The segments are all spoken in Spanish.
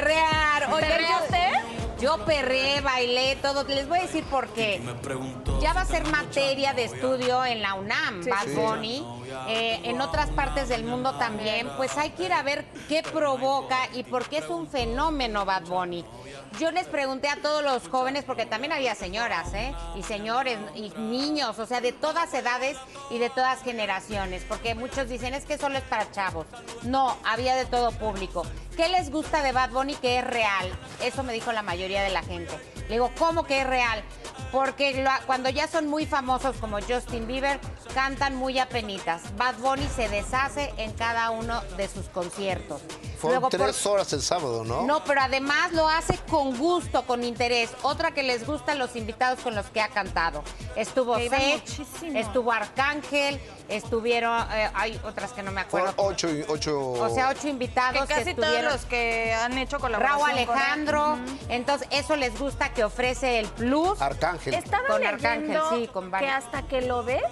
perrear. Oye, ¿Perrea yo- usted? Yo perré, bailé, todo. Les voy a decir por qué. Ya va a ser materia de estudio en la UNAM, Sí, Bad sí, sí. Bunny. Eh, en otras partes del mundo también. Pues hay que ir a ver qué provoca y por qué es un fenómeno Bad Bunny. Yo les pregunté a todos los jóvenes, porque también había señoras, ¿eh? Y señores, y niños, o sea, de todas edades y de todas generaciones, porque muchos dicen es que solo es para chavos. No, había de todo público. ¿Qué les gusta de Bad Bunny que es real? Eso me dijo la mayoría de la gente. Le digo, ¿cómo que es real? Porque lo- cuando ya son muy famosos como Justin Bieber, cantan muy apenitas. Bad Bunny se deshace en cada uno de sus conciertos. Fueron Luego, por- tres horas el sábado, ¿no? no, pero además lo hace con gusto, con interés. Otra que les gusta los invitados con los que ha cantado. Estuvo Que muchísimo. estuvo Arcángel, estuvieron, eh, hay otras que no me acuerdo. Fueron ocho, y- ocho... O sea, ocho Que invitados que, casi todos estuvieron. los que han hecho colaboración Raúl con él. Alejandro. Entonces, eso les gusta que ofrece el plus. Arcángel. Estaba Con Arcángel, sí, con que hasta que lo ves,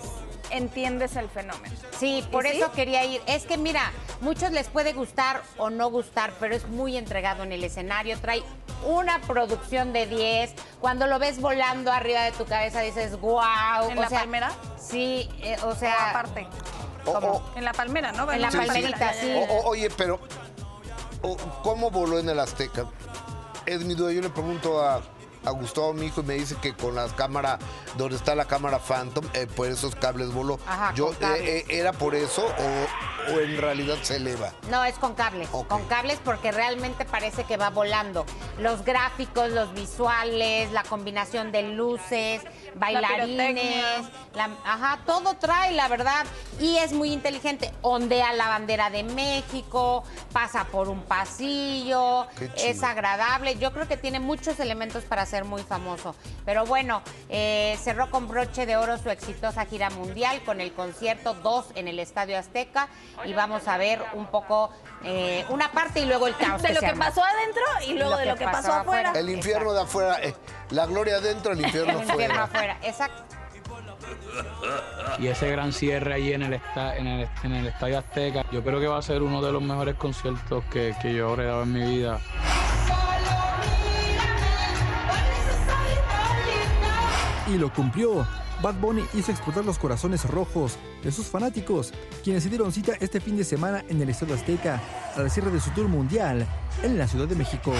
entiendes el fenómeno. Sí, por eso quería ir. Es que mira, muchos les puede gustar o no gustar, pero es muy entregado en el escenario. Trae una producción de 10. Cuando lo ves volando arriba de tu cabeza dices, wow. ¿En la palmera? Sí, eh, o O sea. aparte. O- ¿Cómo? o- En la palmera, ¿no? En la palmerita, sí. oye, pero ¿cómo voló en el Azteca? Es mi duda. Yo le pregunto a, a Gustavo, mi hijo, y me dice que con la cámara, donde está la cámara Phantom, eh, por esos cables voló. Ajá, Yo, con cables. eh, eh, ¿Era por eso o, o en realidad se eleva? No, es con cables. Con cables porque realmente parece que va volando. Los gráficos, los visuales, la combinación de luces, bailarines, la- ajá, todo trae, la verdad. Y es muy inteligente. Ondea la bandera de México, pasa por un pasillo, es agradable. Yo creo que tiene muchos elementos para ser muy famoso. Pero bueno, eh, cerró con broche de oro su exitosa gira mundial con el concierto 2 en el Estadio Azteca. Y vamos a ver un poco, eh, una parte y luego el caos. De lo que pasó adentro y luego de lo que pasó afuera. El infierno de afuera, eh, la gloria adentro, el infierno El infierno afuera. afuera, exacto. y ese gran cierre allí en el, esta- en, el, en el Estadio Azteca, yo creo que va a ser uno de los mejores conciertos que, que yo habré dado en mi vida. Y lo cumplió. Bad Bunny hizo explotar los corazones rojos de sus fanáticos, quienes se dieron cita este fin de semana en el Estadio Azteca al cierre de su tour mundial en la Ciudad de México.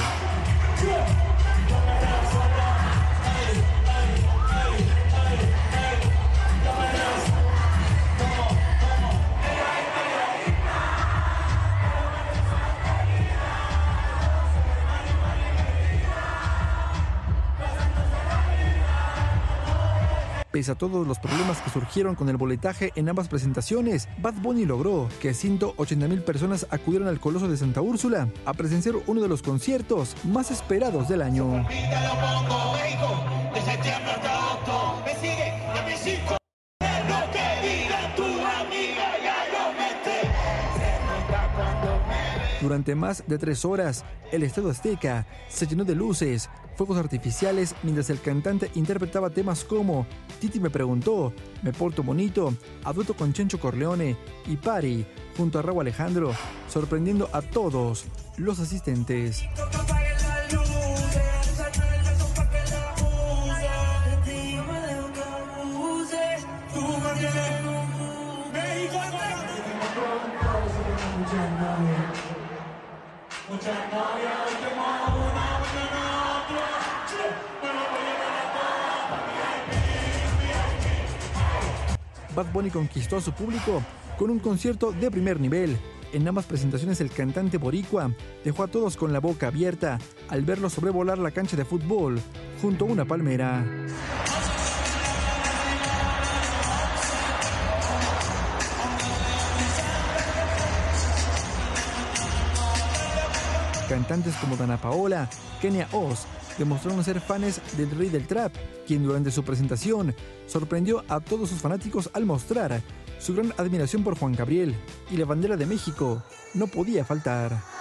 Pese a todos los problemas que surgieron con el boletaje en ambas presentaciones, Bad Bunny logró que 180 mil personas acudieran al Coloso de Santa Úrsula a presenciar uno de los conciertos más esperados del año. Durante más de tres horas, el Estadio Azteca se llenó de luces, fuegos artificiales, mientras el cantante interpretaba temas como Titi me preguntó, Me porto bonito, a dueto con Chencho Corleone y Pari, junto a Raúl Alejandro, sorprendiendo a todos los asistentes. Bad Bunny conquistó a su público con un concierto de primer nivel. En ambas presentaciones el cantante boricua dejó a todos con la boca abierta al verlo sobrevolar la cancha de fútbol junto a una palmera. Cantantes como Dana Paola, Kenia Oz demostraron ser fans del rey del trap, quien durante su presentación sorprendió a todos sus fanáticos al mostrar su gran admiración por Juan Gabriel y la bandera de México no podía faltar.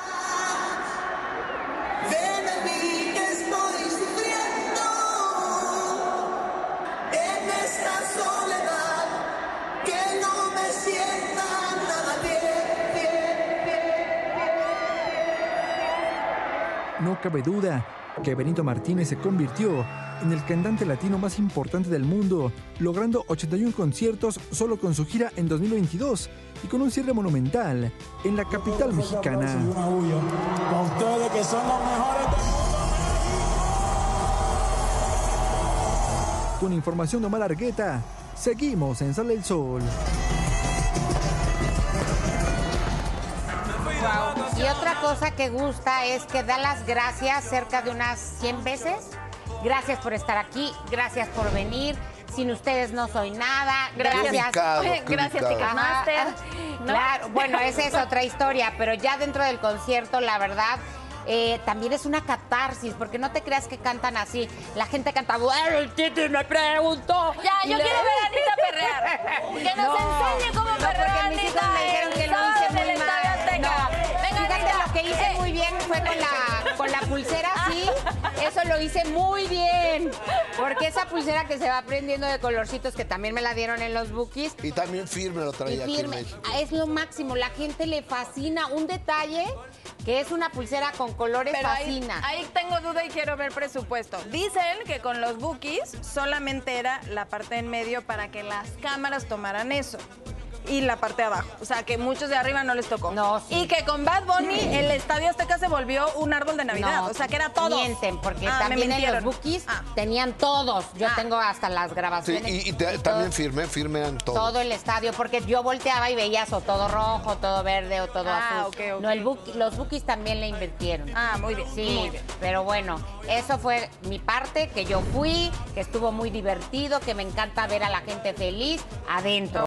No cabe duda que Benito Martínez se convirtió en el cantante latino más importante del mundo, logrando 81 conciertos solo con su gira en 2022 y con un cierre monumental en la capital mexicana. Con información de Omar Argueta, seguimos en Sale el Sol. Y otra cosa que gusta es que da las gracias cerca de unas 100 veces. Gracias por estar aquí, gracias por venir. Sin ustedes no soy nada. Gracias. gracias. Ticketmaster. ¿no? Claro, bueno, esa es otra historia, pero ya dentro del concierto, la verdad, eh, también es una catarsis, porque no te creas que cantan así. La gente canta, bueno, el Titi me preguntó. Ya, yo le- quiero ver a Anita perrear. Que nos enseñe cómo no, perrear porque mis hijos Anita me dijeron fue con la, con la pulsera así. Eso lo hice muy bien. Porque esa pulsera que se va prendiendo de colorcitos, que también me la dieron en los bookies, Y también firme lo y traía aquí en firme. México. Es lo máximo. La gente le fascina. Un detalle que es una pulsera con colores Pero ahí, fascina. ahí tengo duda y quiero ver presupuesto. Dicen que con los bookies solamente era la parte en medio para que las cámaras tomaran eso. Y la parte de abajo. O sea, que muchos de arriba no les tocó. No, sí. Y que con Bad Bunny el Estadio Azteca se volvió un árbol de Navidad. No, o sea, que era todo. Mienten, porque Ah, me también en los bookies Ah. tenían todos. Yo Ah. tengo hasta las Sí, grabaciones. y, y te- todo- también firme, firme en todo. todo el estadio, porque yo volteaba y veías o todo rojo, todo verde o todo Ah, azul. ok, ok. No, el book- los bookies también le invirtieron. Ah, muy bien. Sí, Muy bien. pero bueno, eso fue mi parte, que yo fui, que estuvo muy divertido, que me encanta ver a la gente feliz adentro.